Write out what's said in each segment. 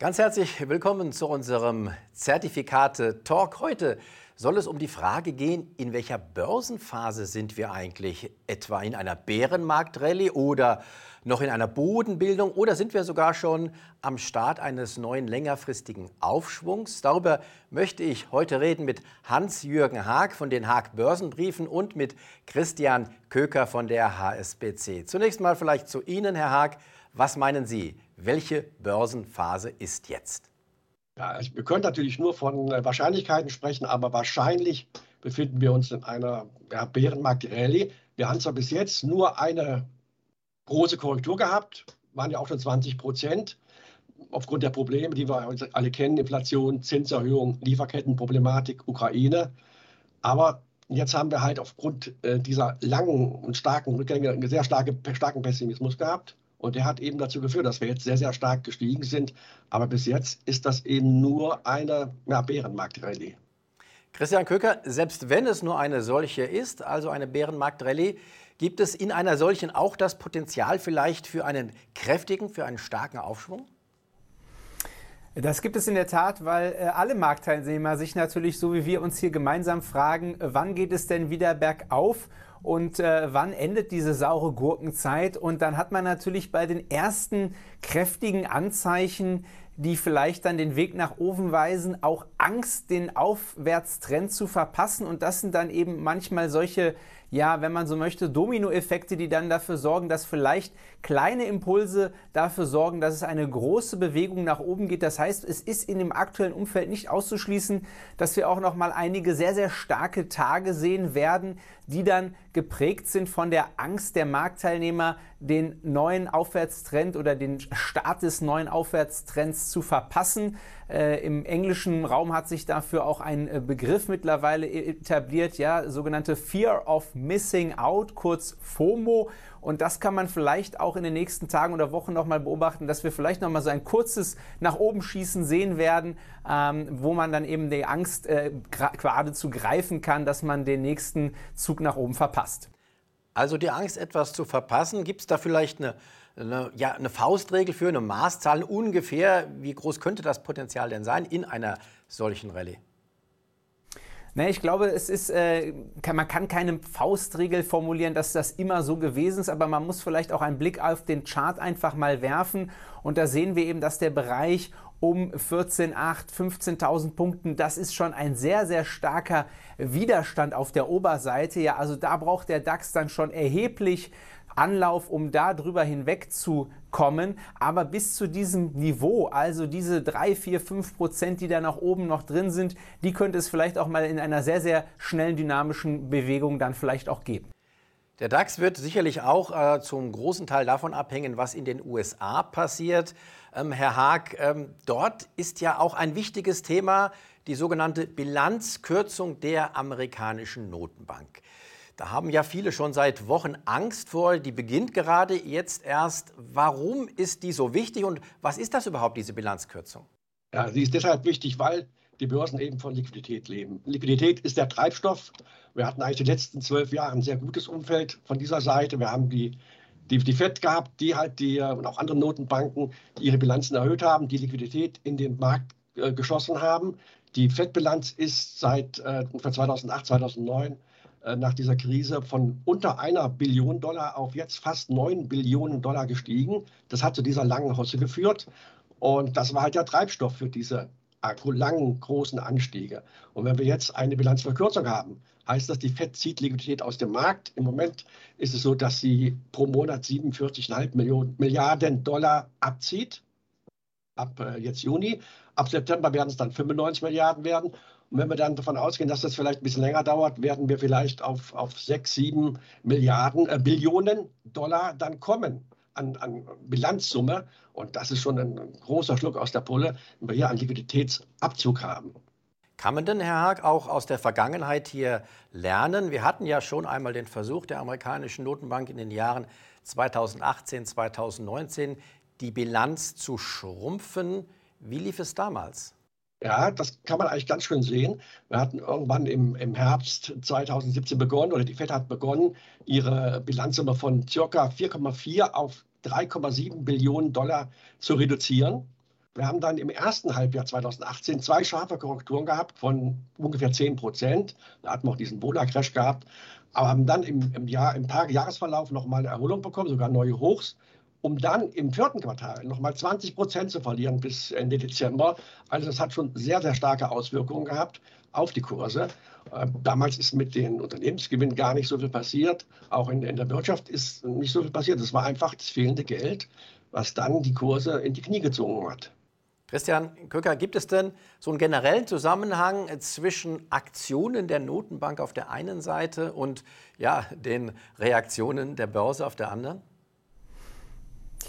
Ganz herzlich willkommen zu unserem Zertifikate-Talk. Heute soll es um die Frage gehen, in welcher Börsenphase sind wir eigentlich? Etwa in einer Bärenmarktrallye oder noch in einer Bodenbildung oder sind wir sogar schon am Start eines neuen längerfristigen Aufschwungs? Darüber möchte ich heute reden mit Hans-Jürgen Haag von den Haag Börsenbriefen und mit Christian Köker von der HSBC. Zunächst mal vielleicht zu Ihnen, Herr Haag. Was meinen Sie? Welche Börsenphase ist jetzt? Ja, wir können natürlich nur von äh, Wahrscheinlichkeiten sprechen, aber wahrscheinlich befinden wir uns in einer ja, Bärenmarkt-Rallye. Wir haben zwar bis jetzt nur eine große Korrektur gehabt, waren ja auch schon 20 Prozent, aufgrund der Probleme, die wir alle kennen, Inflation, Zinserhöhung, Lieferkettenproblematik, Ukraine. Aber jetzt haben wir halt aufgrund äh, dieser langen und starken Rückgänge einen sehr starke, starken Pessimismus gehabt. Und der hat eben dazu geführt, dass wir jetzt sehr, sehr stark gestiegen sind. Aber bis jetzt ist das eben nur eine ja, Bärenmarktrallye. Christian Köker, selbst wenn es nur eine solche ist, also eine Bärenmarktrallye, gibt es in einer solchen auch das Potenzial vielleicht für einen kräftigen, für einen starken Aufschwung? Das gibt es in der Tat, weil äh, alle Marktteilnehmer sich natürlich so wie wir uns hier gemeinsam fragen, wann geht es denn wieder bergauf und äh, wann endet diese saure Gurkenzeit? Und dann hat man natürlich bei den ersten kräftigen Anzeichen, die vielleicht dann den Weg nach oben weisen, auch Angst, den Aufwärtstrend zu verpassen. Und das sind dann eben manchmal solche ja, wenn man so möchte, Dominoeffekte, die dann dafür sorgen, dass vielleicht kleine Impulse dafür sorgen, dass es eine große Bewegung nach oben geht. Das heißt, es ist in dem aktuellen Umfeld nicht auszuschließen, dass wir auch noch mal einige sehr sehr starke Tage sehen werden, die dann geprägt sind von der Angst der Marktteilnehmer, den neuen Aufwärtstrend oder den Start des neuen Aufwärtstrends zu verpassen. Äh, Im englischen Raum hat sich dafür auch ein äh, Begriff mittlerweile etabliert, ja, sogenannte Fear of Missing Out, kurz FOMO. Und das kann man vielleicht auch in den nächsten Tagen oder Wochen nochmal beobachten, dass wir vielleicht nochmal so ein kurzes nach oben schießen sehen werden, ähm, wo man dann eben die Angst äh, geradezu greifen kann, dass man den nächsten Zug nach oben verpasst. Also die Angst, etwas zu verpassen, gibt es da vielleicht eine, eine, ja, eine Faustregel für, eine Maßzahl ungefähr? Wie groß könnte das Potenzial denn sein in einer solchen Rallye? Ne, ich glaube, es ist, äh, kann, man kann keine Faustregel formulieren, dass das immer so gewesen ist, aber man muss vielleicht auch einen Blick auf den Chart einfach mal werfen. Und da sehen wir eben, dass der Bereich um 14.8, 15.000 Punkten, das ist schon ein sehr, sehr starker Widerstand auf der Oberseite. Ja, also da braucht der DAX dann schon erheblich Anlauf, um da drüber hinweg zu kommen. Aber bis zu diesem Niveau, also diese 3, 4, 5 Prozent, die da nach oben noch drin sind, die könnte es vielleicht auch mal in einer sehr, sehr schnellen dynamischen Bewegung dann vielleicht auch geben. Der DAX wird sicherlich auch äh, zum großen Teil davon abhängen, was in den USA passiert. Ähm, Herr Haag, ähm, dort ist ja auch ein wichtiges Thema die sogenannte Bilanzkürzung der amerikanischen Notenbank. Da haben ja viele schon seit Wochen Angst vor. Die beginnt gerade jetzt erst. Warum ist die so wichtig und was ist das überhaupt, diese Bilanzkürzung? Ja, sie ist deshalb wichtig, weil die Börsen eben von Liquidität leben. Liquidität ist der Treibstoff. Wir hatten eigentlich die letzten zwölf Jahre ein sehr gutes Umfeld von dieser Seite. Wir haben die, die, die FED gehabt, die halt die und auch andere Notenbanken die ihre Bilanzen erhöht haben, die Liquidität in den Markt äh, geschossen haben. Die FED-Bilanz ist seit äh, 2008, 2009 äh, nach dieser Krise von unter einer Billion Dollar auf jetzt fast neun Billionen Dollar gestiegen. Das hat zu dieser langen Hosse geführt. Und das war halt der Treibstoff für diese langen, großen Anstiege. Und wenn wir jetzt eine Bilanzverkürzung haben, heißt das, die FED zieht Liquidität aus dem Markt. Im Moment ist es so, dass sie pro Monat 47,5 Milliarden Dollar abzieht, ab äh, jetzt Juni. Ab September werden es dann 95 Milliarden werden. Und wenn wir dann davon ausgehen, dass das vielleicht ein bisschen länger dauert, werden wir vielleicht auf, auf 6, 7 Milliarden, äh, Billionen Dollar dann kommen an, an Bilanzsumme. Und das ist schon ein großer Schluck aus der Pulle, wenn wir hier einen Liquiditätsabzug haben. Kann man denn, Herr Haag, auch aus der Vergangenheit hier lernen? Wir hatten ja schon einmal den Versuch der amerikanischen Notenbank in den Jahren 2018, 2019, die Bilanz zu schrumpfen. Wie lief es damals? Ja, das kann man eigentlich ganz schön sehen. Wir hatten irgendwann im, im Herbst 2017 begonnen, oder die FED hat begonnen, ihre Bilanzsumme von ca. 4,4 auf 3,7 Billionen Dollar zu reduzieren. Wir haben dann im ersten Halbjahr 2018 zwei scharfe Korrekturen gehabt von ungefähr 10 Prozent. Da hatten wir auch diesen Bola-Crash gehabt. Aber haben dann im, im, Jahr, im Tag Jahresverlauf nochmal eine Erholung bekommen, sogar neue Hochs, um dann im vierten Quartal nochmal 20 Prozent zu verlieren bis Ende Dezember. Also das hat schon sehr, sehr starke Auswirkungen gehabt auf die Kurse. Ähm, damals ist mit den Unternehmensgewinnen gar nicht so viel passiert. Auch in, in der Wirtschaft ist nicht so viel passiert. Es war einfach das fehlende Geld, was dann die Kurse in die Knie gezogen hat. Christian Köcker, gibt es denn so einen generellen Zusammenhang zwischen Aktionen der Notenbank auf der einen Seite und ja, den Reaktionen der Börse auf der anderen?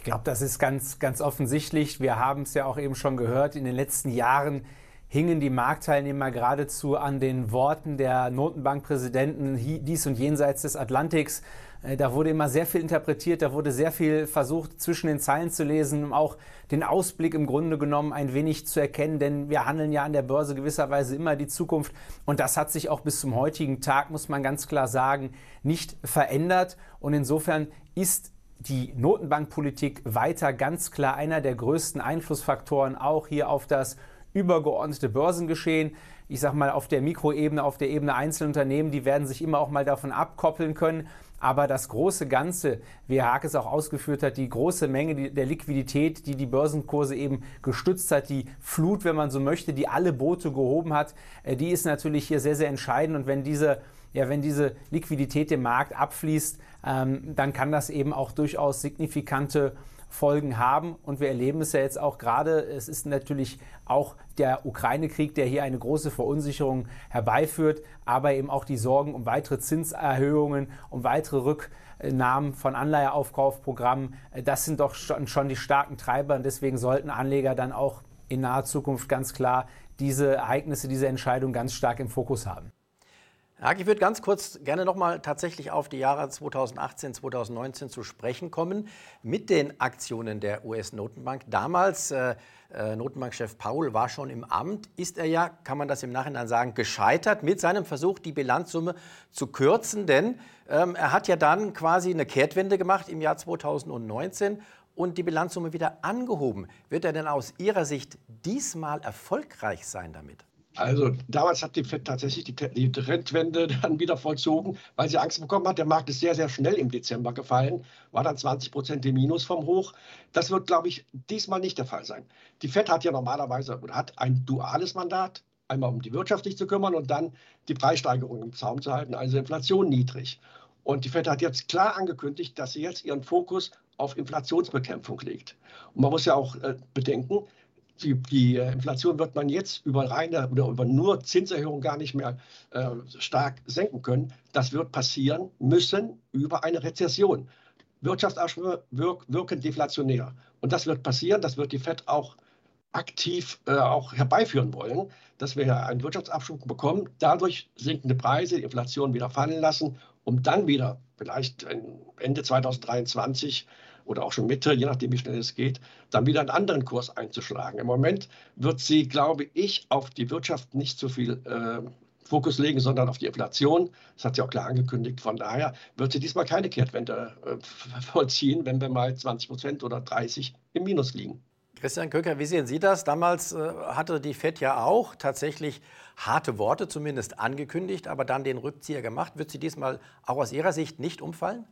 Ich glaube, das ist ganz, ganz offensichtlich. Wir haben es ja auch eben schon gehört. In den letzten Jahren hingen die Marktteilnehmer geradezu an den Worten der Notenbankpräsidenten dies und jenseits des Atlantiks. Äh, da wurde immer sehr viel interpretiert, da wurde sehr viel versucht, zwischen den Zeilen zu lesen, um auch den Ausblick im Grunde genommen ein wenig zu erkennen, denn wir handeln ja an der Börse gewisserweise immer die Zukunft und das hat sich auch bis zum heutigen Tag, muss man ganz klar sagen, nicht verändert und insofern ist die Notenbankpolitik weiter ganz klar einer der größten Einflussfaktoren auch hier auf das übergeordnete Börsengeschehen ich sage mal, auf der Mikroebene, auf der Ebene Einzelunternehmen, die werden sich immer auch mal davon abkoppeln können. Aber das große Ganze, wie Herr Haag es auch ausgeführt hat, die große Menge der Liquidität, die die Börsenkurse eben gestützt hat, die Flut, wenn man so möchte, die alle Boote gehoben hat, äh, die ist natürlich hier sehr, sehr entscheidend. Und wenn diese, ja, wenn diese Liquidität dem Markt abfließt, ähm, dann kann das eben auch durchaus signifikante Folgen haben. Und wir erleben es ja jetzt auch gerade. Es ist natürlich auch der Ukraine-Krieg, der hier eine große Verunsicherung herbeiführt, aber eben auch die Sorgen um weitere Zinserhöhungen, um weitere Rücknahmen von Anleiheaufkaufprogrammen. Das sind doch schon die starken Treiber und deswegen sollten Anleger dann auch in naher Zukunft ganz klar diese Ereignisse, diese Entscheidung ganz stark im Fokus haben. Herr ich würde ganz kurz gerne nochmal tatsächlich auf die Jahre 2018, 2019 zu sprechen kommen mit den Aktionen der US-Notenbank. Damals, äh, äh, Notenbankchef Paul war schon im Amt, ist er ja, kann man das im Nachhinein sagen, gescheitert mit seinem Versuch, die Bilanzsumme zu kürzen, denn ähm, er hat ja dann quasi eine Kehrtwende gemacht im Jahr 2019 und die Bilanzsumme wieder angehoben. Wird er denn aus Ihrer Sicht diesmal erfolgreich sein damit? Also damals hat die FED tatsächlich die, die Trendwende dann wieder vollzogen, weil sie Angst bekommen hat. Der Markt ist sehr, sehr schnell im Dezember gefallen, war dann 20 Prozent im Minus vom Hoch. Das wird, glaube ich, diesmal nicht der Fall sein. Die FED hat ja normalerweise oder hat ein duales Mandat, einmal um die Wirtschaft sich zu kümmern und dann die Preissteigerung im Zaum zu halten, also Inflation niedrig. Und die FED hat jetzt klar angekündigt, dass sie jetzt ihren Fokus auf Inflationsbekämpfung legt. Und man muss ja auch äh, bedenken, die, die, äh, Inflation wird man jetzt über reine oder über nur Zinserhöhungen gar nicht mehr äh, stark senken können. Das wird passieren müssen über eine Rezession. Wirtschaftsabschwünge wirk, wirken deflationär. Und das wird passieren, das wird die FED auch aktiv äh, auch herbeiführen wollen, dass wir einen Wirtschaftsabschwung bekommen, dadurch sinkende Preise, die Inflation wieder fallen lassen, um dann wieder vielleicht Ende 2023 oder auch schon Mitte, je nachdem, wie schnell es geht, dann wieder einen anderen Kurs einzuschlagen. Im Moment wird sie, glaube ich, auf die Wirtschaft nicht so viel äh, Fokus legen, sondern auf die Inflation. Das hat sie auch klar angekündigt. Von daher wird sie diesmal keine Kehrtwende äh, vollziehen, wenn wir mal 20 Prozent oder 30 im Minus liegen. Christian Köcker, wie sehen Sie das? Damals äh, hatte die FED ja auch tatsächlich harte Worte zumindest angekündigt, aber dann den Rückzieher gemacht. Wird sie diesmal auch aus Ihrer Sicht nicht umfallen?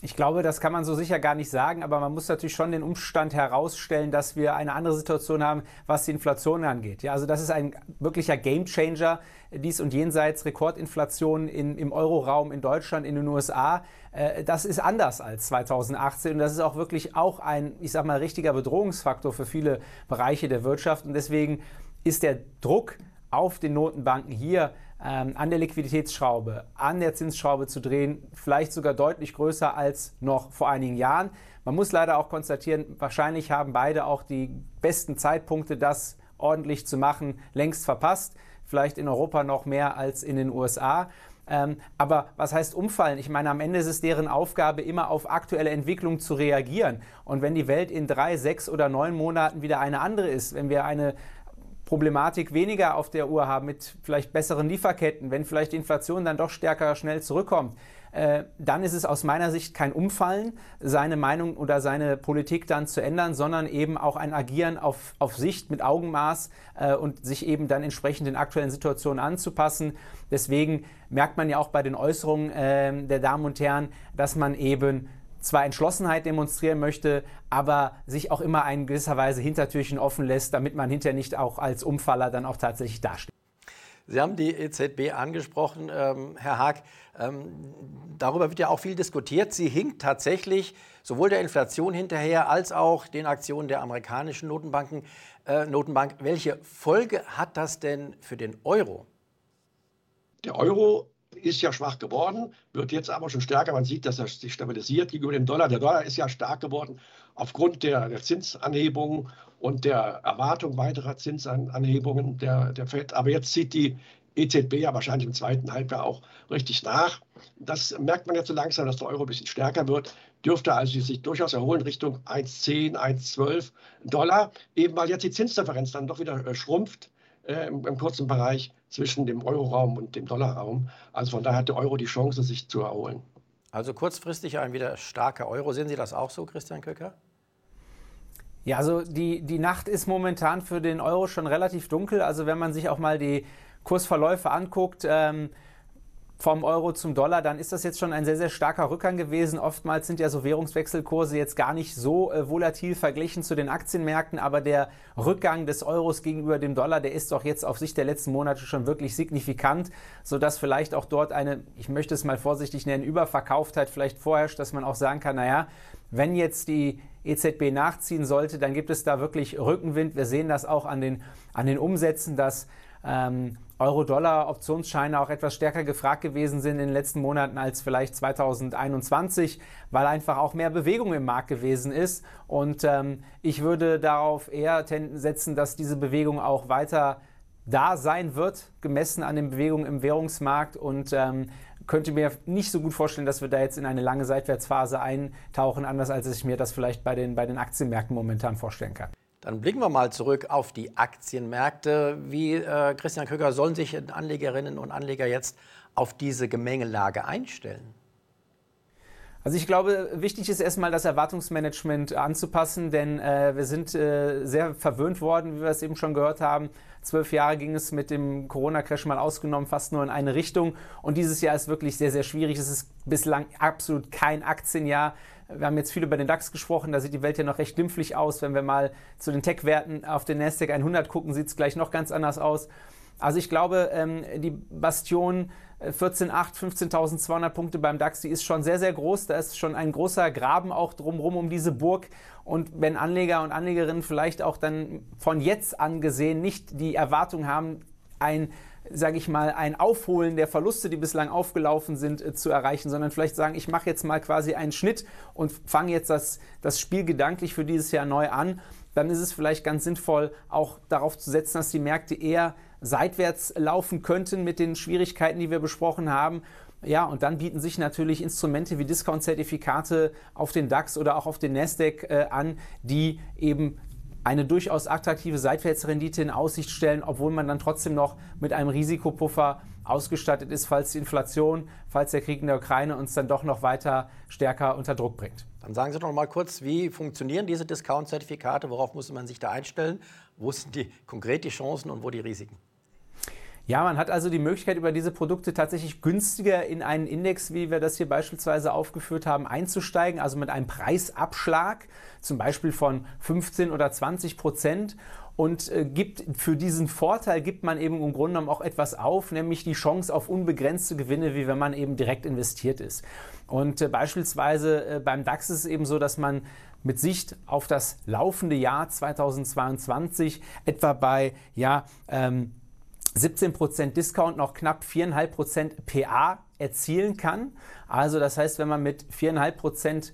Ich glaube, das kann man so sicher gar nicht sagen, aber man muss natürlich schon den Umstand herausstellen, dass wir eine andere Situation haben, was die Inflation angeht. Ja, also das ist ein wirklicher Gamechanger, dies und jenseits Rekordinflation in, im Euroraum, in Deutschland, in den USA. Äh, das ist anders als 2018 und das ist auch wirklich auch ein, ich sag mal, richtiger Bedrohungsfaktor für viele Bereiche der Wirtschaft und deswegen ist der Druck auf den Notenbanken hier ähm, an der Liquiditätsschraube, an der Zinsschraube zu drehen, vielleicht sogar deutlich größer als noch vor einigen Jahren. Man muss leider auch konstatieren, wahrscheinlich haben beide auch die besten Zeitpunkte, das ordentlich zu machen, längst verpasst. Vielleicht in Europa noch mehr als in den USA. Ähm, aber was heißt umfallen? Ich meine, am Ende ist es deren Aufgabe, immer auf aktuelle Entwicklungen zu reagieren. Und wenn die Welt in drei, sechs oder neun Monaten wieder eine andere ist, wenn wir eine Problematik weniger auf der Uhr haben mit vielleicht besseren Lieferketten, wenn vielleicht die Inflation dann doch stärker schnell zurückkommt, äh, dann ist es aus meiner Sicht kein Umfallen, seine Meinung oder seine Politik dann zu ändern, sondern eben auch ein Agieren auf, auf Sicht mit Augenmaß äh, und sich eben dann entsprechend den aktuellen Situationen anzupassen. Deswegen merkt man ja auch bei den Äußerungen äh, der Damen und Herren, dass man eben zwar Entschlossenheit demonstrieren möchte, aber sich auch immer in gewisser Weise Hintertürchen offen lässt, damit man hinterher nicht auch als Umfaller dann auch tatsächlich dasteht. Sie haben die EZB angesprochen, ähm, Herr Haag. Ähm, darüber wird ja auch viel diskutiert. Sie hinkt tatsächlich sowohl der Inflation hinterher als auch den Aktionen der amerikanischen Notenbanken, äh, Notenbank. Welche Folge hat das denn für den Euro? Der Euro ist ja schwach geworden, wird jetzt aber schon stärker. Man sieht, dass er sich stabilisiert gegenüber dem Dollar. Der Dollar ist ja stark geworden aufgrund der, der Zinsanhebungen und der Erwartung weiterer Zinsanhebungen der, der FED. Aber jetzt zieht die EZB ja wahrscheinlich im zweiten Halbjahr auch richtig nach. Das merkt man jetzt so langsam, dass der Euro ein bisschen stärker wird. Dürfte also sich durchaus erholen Richtung 1,10, 1,12 Dollar, eben weil jetzt die Zinsdifferenz dann doch wieder äh, schrumpft äh, im, im, kurzen Bereich zwischen dem Euroraum und dem Dollarraum. Also von daher hat der Euro die Chance, sich zu erholen. Also kurzfristig ein wieder starker Euro. Sehen Sie das auch so, Christian Köcker? Ja, also die, die Nacht ist momentan für den Euro schon relativ dunkel. Also wenn man sich auch mal die Kursverläufe anguckt, ähm, vom Euro zum Dollar, dann ist das jetzt schon ein sehr, sehr starker Rückgang gewesen. Oftmals sind ja so Währungswechselkurse jetzt gar nicht so äh, volatil verglichen zu den Aktienmärkten, aber der Rückgang des Euros gegenüber dem Dollar, der ist doch jetzt auf Sicht der letzten Monate schon wirklich signifikant, sodass vielleicht auch dort eine, ich möchte es mal vorsichtig nennen, Überverkauftheit vielleicht vorherrscht, dass man auch sagen kann, naja, wenn jetzt die EZB nachziehen sollte, dann gibt es da wirklich Rückenwind. Wir sehen das auch an den, an den Umsätzen, dass ähm, Euro-Dollar-Optionsscheine auch etwas stärker gefragt gewesen sind in den letzten Monaten als vielleicht 2021, weil einfach auch mehr Bewegung im Markt gewesen ist. Und ähm, ich würde darauf eher setzen, dass diese Bewegung auch weiter da sein wird, gemessen an den Bewegungen im Währungsmarkt und ähm, könnte mir nicht so gut vorstellen, dass wir da jetzt in eine lange Seitwärtsphase eintauchen, anders als ich mir das vielleicht bei den, bei den Aktienmärkten momentan vorstellen kann. Dann blicken wir mal zurück auf die Aktienmärkte. Wie, äh, Christian Köcker, sollen sich Anlegerinnen und Anleger jetzt auf diese Gemengelage einstellen? Also ich glaube, wichtig ist erstmal das Erwartungsmanagement anzupassen, denn äh, wir sind äh, sehr verwöhnt worden, wie wir es eben schon gehört haben. Zwölf Jahre ging es mit dem Corona-Crash mal ausgenommen fast nur in eine Richtung. Und dieses Jahr ist wirklich sehr, sehr schwierig. Es ist bislang absolut kein Aktienjahr. Wir haben jetzt viel über den DAX gesprochen, da sieht die Welt ja noch recht glimpflich aus. Wenn wir mal zu den Tech-Werten auf den Nasdaq 100 gucken, sieht es gleich noch ganz anders aus. Also ich glaube, ähm, die Bastion 14.8, äh, 15.200 Punkte beim DAX, die ist schon sehr, sehr groß. Da ist schon ein großer Graben auch drumherum um diese Burg. Und wenn Anleger und Anlegerinnen vielleicht auch dann von jetzt an gesehen nicht die Erwartung haben, ein sage ich mal, ein Aufholen der Verluste, die bislang aufgelaufen sind, äh, zu erreichen, sondern vielleicht sagen, ich mache jetzt mal quasi einen Schnitt und fange jetzt das, das Spiel gedanklich für dieses Jahr neu an, dann ist es vielleicht ganz sinnvoll, auch darauf zu setzen, dass die Märkte eher seitwärts laufen könnten mit den Schwierigkeiten, die wir besprochen haben. Ja, und dann bieten sich natürlich Instrumente wie Discount-Zertifikate auf den DAX oder auch auf den Nasdaq äh, an, die eben eine durchaus attraktive Seitwärtsrendite in Aussicht stellen, obwohl man dann trotzdem noch mit einem Risikopuffer ausgestattet ist, falls die Inflation, falls der Krieg in der Ukraine uns dann doch noch weiter stärker unter Druck bringt. Dann sagen Sie doch mal kurz, wie funktionieren diese Discount-Zertifikate? Worauf muss man sich da einstellen? Wo sind die konkret die Chancen und wo die Risiken? Ja, man hat also die Möglichkeit, über diese Produkte tatsächlich günstiger in einen Index, wie wir das hier beispielsweise aufgeführt haben, einzusteigen, also mit einem Preisabschlag, zum Beispiel von 15 oder 20 Prozent. Und äh, gibt für diesen Vorteil gibt man eben im Grunde genommen auch etwas auf, nämlich die Chance auf unbegrenzte Gewinne, wie wenn man eben direkt investiert ist. Und äh, beispielsweise äh, beim DAX ist es eben so, dass man mit Sicht auf das laufende Jahr 2022 etwa bei ja, ähm, 17% Discount noch knapp 4,5% PA erzielen kann. Also das heißt, wenn man mit 4,5%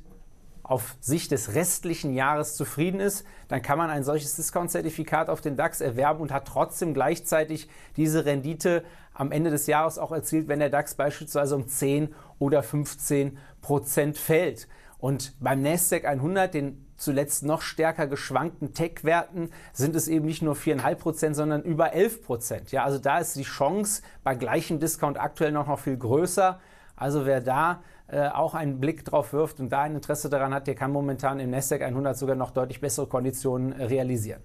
auf Sicht des restlichen Jahres zufrieden ist, dann kann man ein solches Discount-Zertifikat auf den DAX erwerben und hat trotzdem gleichzeitig diese Rendite am Ende des Jahres auch erzielt, wenn der DAX beispielsweise um 10 oder 15 Prozent fällt. Und beim Nasdaq 100, den zuletzt noch stärker geschwankten Tech-Werten sind es eben nicht nur 4,5 Prozent, sondern über 11 Prozent. Ja, also da ist die Chance bei gleichem Discount aktuell noch, noch viel größer. Also wer da äh, auch einen Blick drauf wirft und da ein Interesse daran hat, der kann momentan im Nasdaq 100 sogar noch deutlich bessere Konditionen äh, realisieren.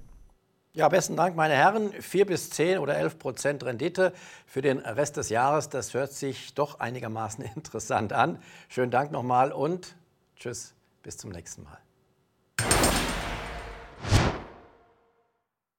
Ja, besten Dank, meine Herren. 4 bis 10 oder 11 Prozent Rendite für den Rest des Jahres. Das hört sich doch einigermaßen interessant an. Schönen Dank nochmal und tschüss, bis zum nächsten Mal.